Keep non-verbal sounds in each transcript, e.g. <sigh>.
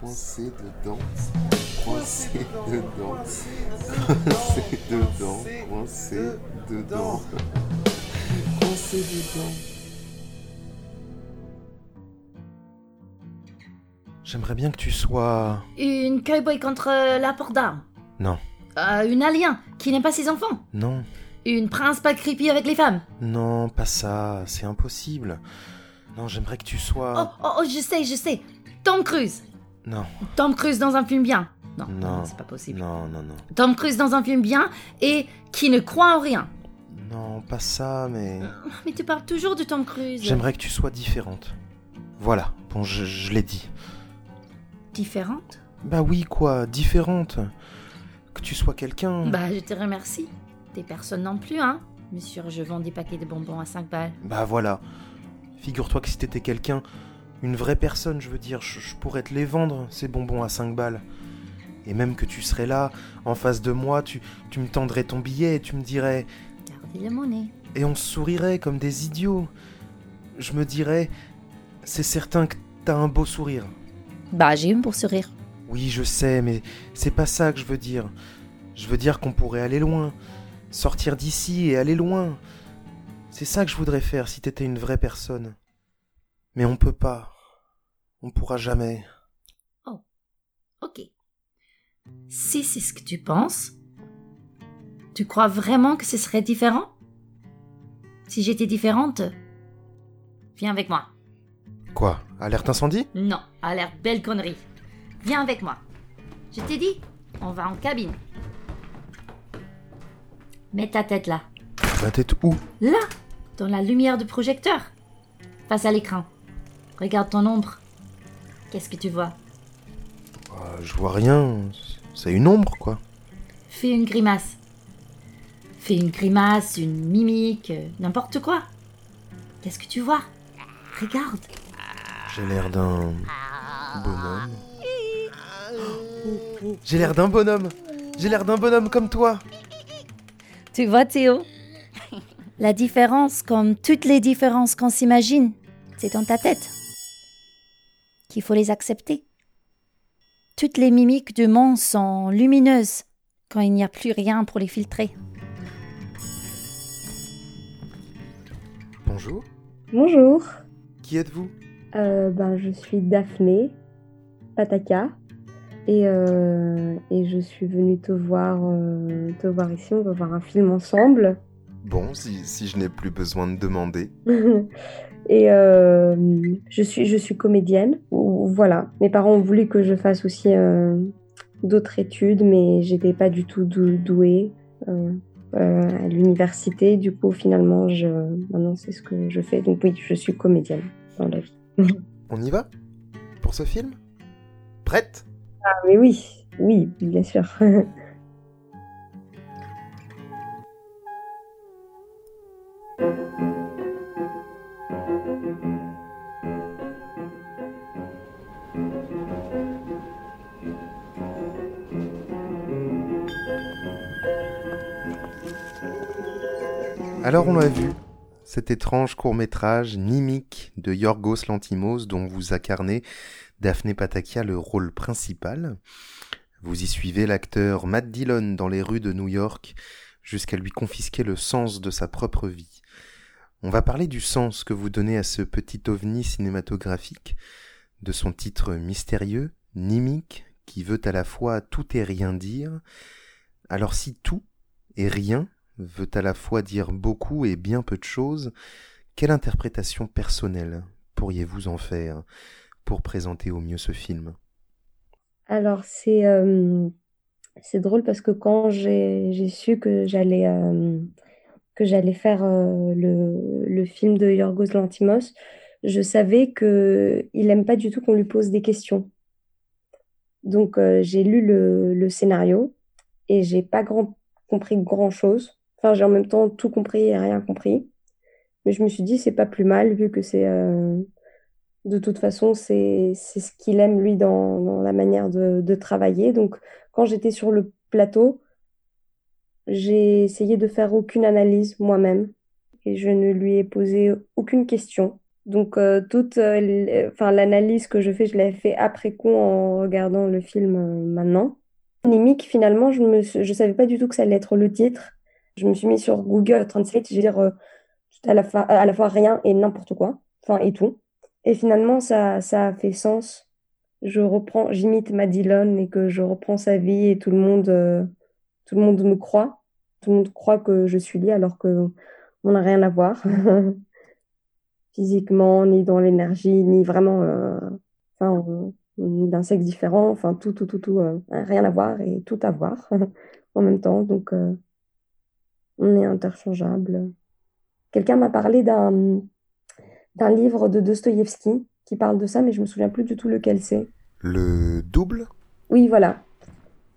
coincé dedans, coincé dedans, coincé dedans, coincé dedans, coincé dedans. J'aimerais bien que tu sois... Une cowboy contre euh, la porte d'armes. Non, Euh, une alien qui n'aime pas ses enfants. non, Une prince pas creepy avec les femmes. non, pas ça, c'est impossible. Non, j'aimerais que tu Oh, sois... oh, oh, je sais, je sais. Tom Cruise. Non, Tom Cruise dans un film bien. Non, Non. c'est pas possible. non, non, non. Tom Cruise dans un film bien et qui ne croit en rien. Non, pas ça, mais... Mais tu parles toujours de Tom Cruise. J'aimerais que tu sois différente. Voilà, bon, je, je l'ai dit. Différente? Bah oui, quoi, différente. Que tu sois quelqu'un... Bah, je te remercie. T'es personne non plus, hein Monsieur, je vends des paquets de bonbons à 5 balles. Bah voilà. Figure-toi que si t'étais quelqu'un, une vraie personne, je veux dire, je, je pourrais te les vendre, ces bonbons à 5 balles. Et même que tu serais là, en face de moi, tu, tu me tendrais ton billet et tu me dirais... Gardez la monnaie. Et on se sourirait comme des idiots. Je me dirais... C'est certain que t'as un beau sourire. Bah, j'ai une pour sourire. Oui, je sais, mais c'est pas ça que je veux dire. Je veux dire qu'on pourrait aller loin. Sortir d'ici et aller loin. C'est ça que je voudrais faire si t'étais une vraie personne. Mais on peut pas. On pourra jamais. Ok. Si c'est ce que tu penses, tu crois vraiment que ce serait différent? Si j'étais différente, viens avec moi. Quoi? Alerte incendie? Non, a l'air belle connerie. Viens avec moi. Je t'ai dit, on va en cabine. Mets ta tête là. Ma tête où? Là, dans la lumière du projecteur. Face à l'écran. Regarde ton ombre. Qu'est-ce que tu vois? Euh, Je vois rien. C'est une ombre, quoi. Fais une grimace. Fais une grimace, une mimique, euh, n'importe quoi. Qu'est-ce que tu vois? Regarde. J'ai l'air d'un bonhomme. J'ai l'air d'un bonhomme. J'ai l'air d'un bonhomme comme toi. Tu vois Théo? La différence, comme toutes les différences qu'on s'imagine, c'est dans ta tête. Qu'il faut les accepter. Toutes les mimiques du monde sont lumineuses quand il n'y a plus rien pour les filtrer. Bonjour. Bonjour, Qui êtes-vous? Euh, ben, je suis Daphné Pataka et, euh, et je suis venue te voir, euh, te voir ici. On va voir un film ensemble. Bon, si, si je n'ai plus besoin de demander. <laughs> et euh, je, suis, je suis comédienne. Voilà, mes parents ont voulu que je fasse aussi euh, d'autres études, mais j'étais pas du tout dou- douée euh, à l'université. Du coup, finalement, je, maintenant c'est ce que je fais. Donc oui, je suis comédienne dans la vie. <laughs> On y va? Pour ce film? Prête? Ah, mais oui, oui, bien sûr. <laughs> Alors on l'a vu, cet étrange court-métrage Nimique de Yorgos Lantimos dont vous incarnez Daphné Patakia le rôle principal. Vous y suivez l'acteur Matt Dillon dans les rues de New York jusqu'à lui confisquer le sens de sa propre vie. On va parler du sens que vous donnez à ce petit ovni cinématographique, de son titre mystérieux, Nimique, qui veut à la fois tout et rien dire. Alors si tout et rien veut à la fois dire beaucoup et bien peu de choses, quelle interprétation personnelle pourriez-vous en faire pour présenter au mieux ce film? Alors, c'est euh, c'est drôle parce que quand j'ai su que j'allais euh, faire euh, le, le film de Yorgos Lanthimos, je savais que il aime pas du tout qu'on lui pose des questions. Donc, j'ai lu le, scénario et j'ai pas grand, compris grand-chose. Enfin, j'ai en même temps tout compris et rien compris. Mais je me suis dit, c'est pas plus mal vu que c'est euh, de toute façon, c'est ce qu'il aime, lui, dans, dans la manière de, de travailler. Donc, quand j'étais sur le plateau, j'ai essayé de faire aucune analyse moi-même et je ne lui ai posé aucune question. Donc, euh, toute euh, enfin, l'analyse que je fais, je l'ai fait après coup en regardant le film euh, maintenant. Nimic, finalement, je ne savais pas du tout que ça allait être le titre. Je me suis mis sur Google Translate, je veux dire à la, fois, à la fois rien et n'importe quoi, enfin et tout. Et finalement, ça, ça a fait sens. Je reprends, j'imite Madilon et que je reprends sa vie et tout le monde, tout le monde me croit. Tout le monde croit que je suis liée alors que on n'a rien à voir. <laughs> physiquement, ni dans l'énergie, ni vraiment euh, enfin, d'un sexe différent, enfin tout, tout, tout, tout, euh, rien à voir et tout à voir <laughs> en même temps. Donc, euh, on est interchangeable. Quelqu'un m'a parlé d'un livre de Dostoïevski qui parle de ça, mais je me souviens plus du tout lequel c'est. Le double? Oui, voilà.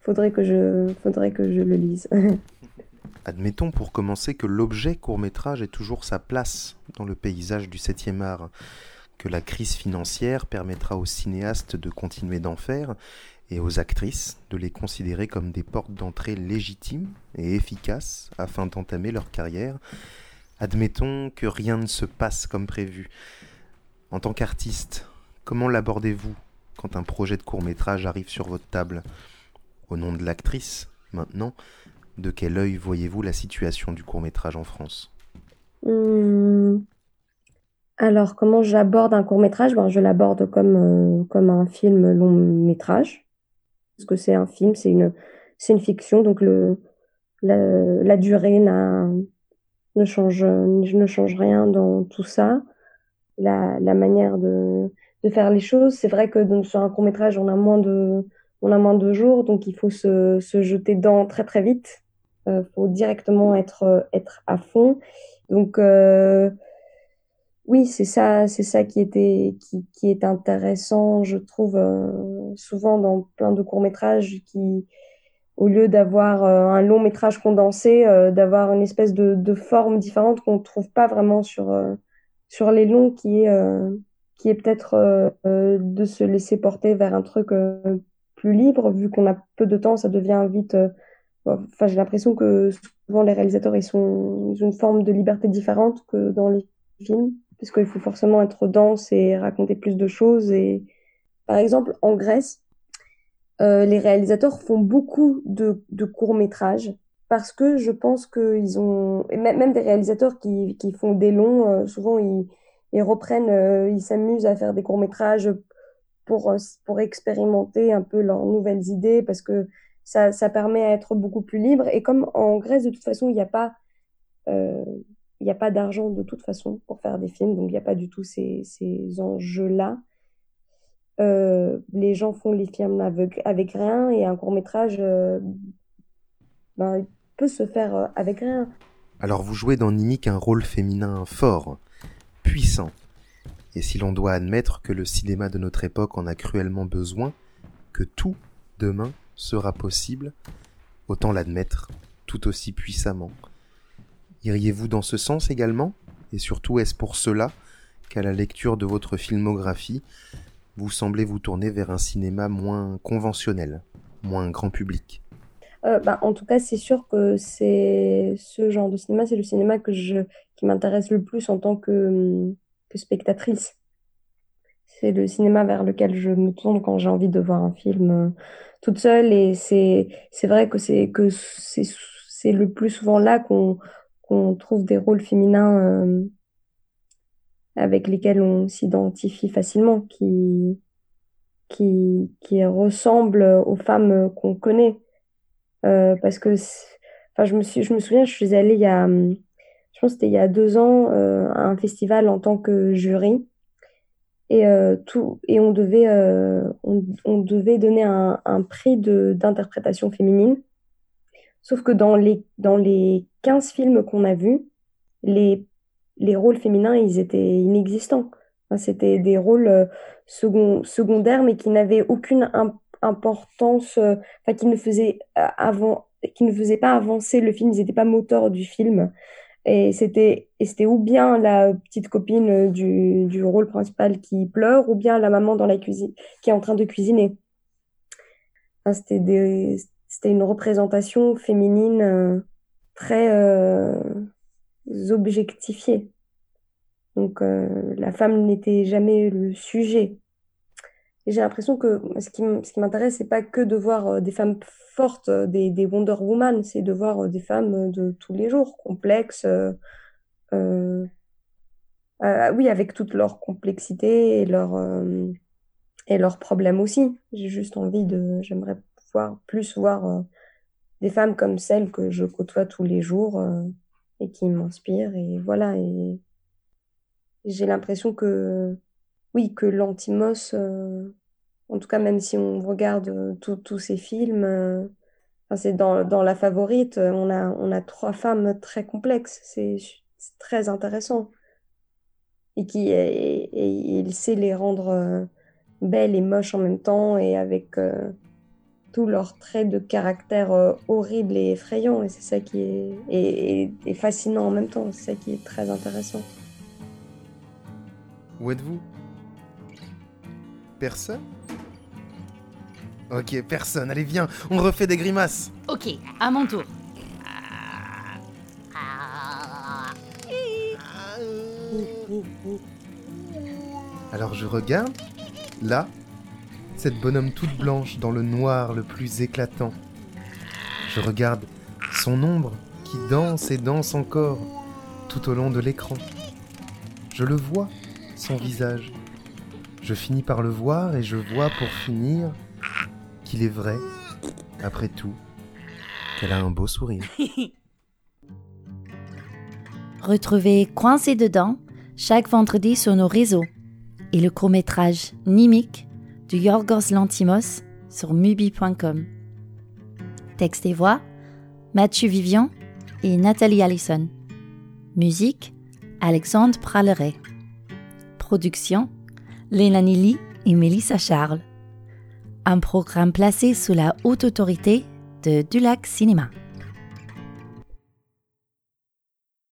Faudrait que je, faudrait que je le lise. <laughs> Admettons pour commencer que l'objet court-métrage ait toujours sa place dans le paysage du 7e art, que la crise financière permettra aux cinéastes de continuer d'en faire et aux actrices de les considérer comme des portes d'entrée légitimes et efficaces afin d'entamer leur carrière. Admettons que rien ne se passe comme prévu. En tant qu'artiste, comment l'abordez-vous quand un projet de court métrage arrive sur votre table? Au nom de l'actrice, maintenant, de quel œil voyez-vous la situation du court métrage en France? Hmm. Alors, comment j'aborde un court métrage ben, Je l'aborde comme, euh, comme un film long métrage. Parce que c'est un film, c'est une, c'est une fiction, donc le, la, durée ne, change, ne change rien dans tout ça. La, la manière de, de faire les choses, c'est vrai que sur un court métrage, on a moins de, on a moins de jours, donc il faut se, se jeter dedans très très vite. Euh, faut directement être être à fond. Donc euh, oui, c'est ça, c'est ça qui était qui, qui est intéressant, je trouve souvent dans plein de courts métrages qui au lieu d'avoir un long métrage condensé, d'avoir une espèce de, de forme différente qu'on ne trouve pas vraiment sur, sur les longs, qui est, qui est peut-être de se laisser porter vers un truc plus libre, vu qu'on a peu de temps, ça devient vite Enfin, j'ai l'impression que souvent les réalisateurs sont ils ont une forme de liberté différente que dans les films, parce qu'il faut forcément être dense et raconter plus de choses. Et par exemple, en Grèce, euh, les réalisateurs font beaucoup de, courts métrages parce que je pense qu'ils ont même des réalisateurs qui, qui font des longs, euh, souvent ils, ils reprennent, euh, ils s'amusent à faire des courts métrages pour pour expérimenter un peu leurs nouvelles idées parce que ça, ça permet à être beaucoup plus libre. Et comme en Grèce, de toute façon, il n'y a pas, il n'y a pas d'argent de toute façon pour faire des films, donc il n'y a pas du tout ces, ces enjeux-là. Euh, les gens font les films avec, avec rien et un court métrage euh, ben, peut se faire avec rien. Alors vous jouez dans Nimic un rôle féminin fort, puissant. Et si l'on doit admettre que le cinéma de notre époque en a cruellement besoin, que tout, demain, sera possible, autant l'admettre tout aussi puissamment. Iriez-vous dans ce sens également? Et surtout, est-ce pour cela qu'à la lecture de votre filmographie, vous semblez vous tourner vers un cinéma moins conventionnel, moins grand public? Euh, bah, en tout cas, c'est sûr que c'est ce genre de cinéma, c'est le cinéma que je, qui m'intéresse le plus en tant que, spectatrice. C'est le cinéma vers lequel je me tourne quand j'ai envie de voir un film toute seule. Et c'est vrai que c'est que c'est le plus souvent là qu'on qu'on trouve des rôles féminins euh, avec lesquels on s'identifie facilement qui qui qui ressemblent aux femmes qu'on connaît. Euh, parce que je me souviens je suis allée il y a je pense c'était il y a deux ans euh, à un festival en tant que jury. Et tout et on devait on, devait donner un, prix d'interprétation féminine sauf que dans les dans les 15 films qu'on a vus les les rôles féminins ils étaient inexistants. C'était des rôles euh, second, secondaires mais qui n'avaient aucune importance enfin qui ne faisaient avant qui ne faisaient pas avancer le film. Ils n'étaient pas moteurs du film. Et c'était, ou bien la petite copine du, du rôle principal qui pleure, ou bien la maman dans la cuisine qui est en train de cuisiner. C'était des, c'était une représentation féminine euh, très euh, objectifiée. Donc la femme n'était jamais le sujet. Et j'ai l'impression que ce qui, ce qui m'intéresse, c'est pas que de voir des femmes fortes, des, des Wonder Woman, c'est de voir des femmes de tous les jours, complexes, oui, avec toute leur complexité et leur et leurs problèmes aussi. J'ai juste envie de, j'aimerais plus voir euh, des femmes comme celles que je côtoie tous les jours euh, et qui m'inspirent. Et voilà, et j'ai l'impression que, oui, que l'Antimos, euh, en tout cas, même si on regarde tous ces films, c'est dans, La Favorite, on a, on a trois femmes très complexes. C'est très intéressant. Et, qui, et il sait les rendre belles et moches en même temps et avec tous leurs traits de caractère euh, horribles et effrayants. Et c'est ça qui est et, fascinant en même temps. C'est ça qui est très intéressant. Où êtes-vous? Personne? Ok, personne. Allez, viens, on refait des grimaces. Ok, à mon tour. Alors je regarde Là, cette bonhomme toute blanche dans le noir le plus éclatant. Je regarde son ombre qui danse et danse encore tout au long de l'écran. Je le vois, son visage. Je finis par le voir et je vois pour finir qu'il est vrai, après tout, qu'elle a un beau sourire. <laughs> Retrouvez Coincé dedans chaque vendredi sur nos réseaux et le court-métrage Nimic de Yorgos Lantimos sur mubi.com. Texte et voix Mathieu Vivian et Nathalie Allison. Musique Alexandre Praleret. Production Léna Nili et Mélissa Charles. Un programme placé sous la haute autorité de Dulac Cinéma.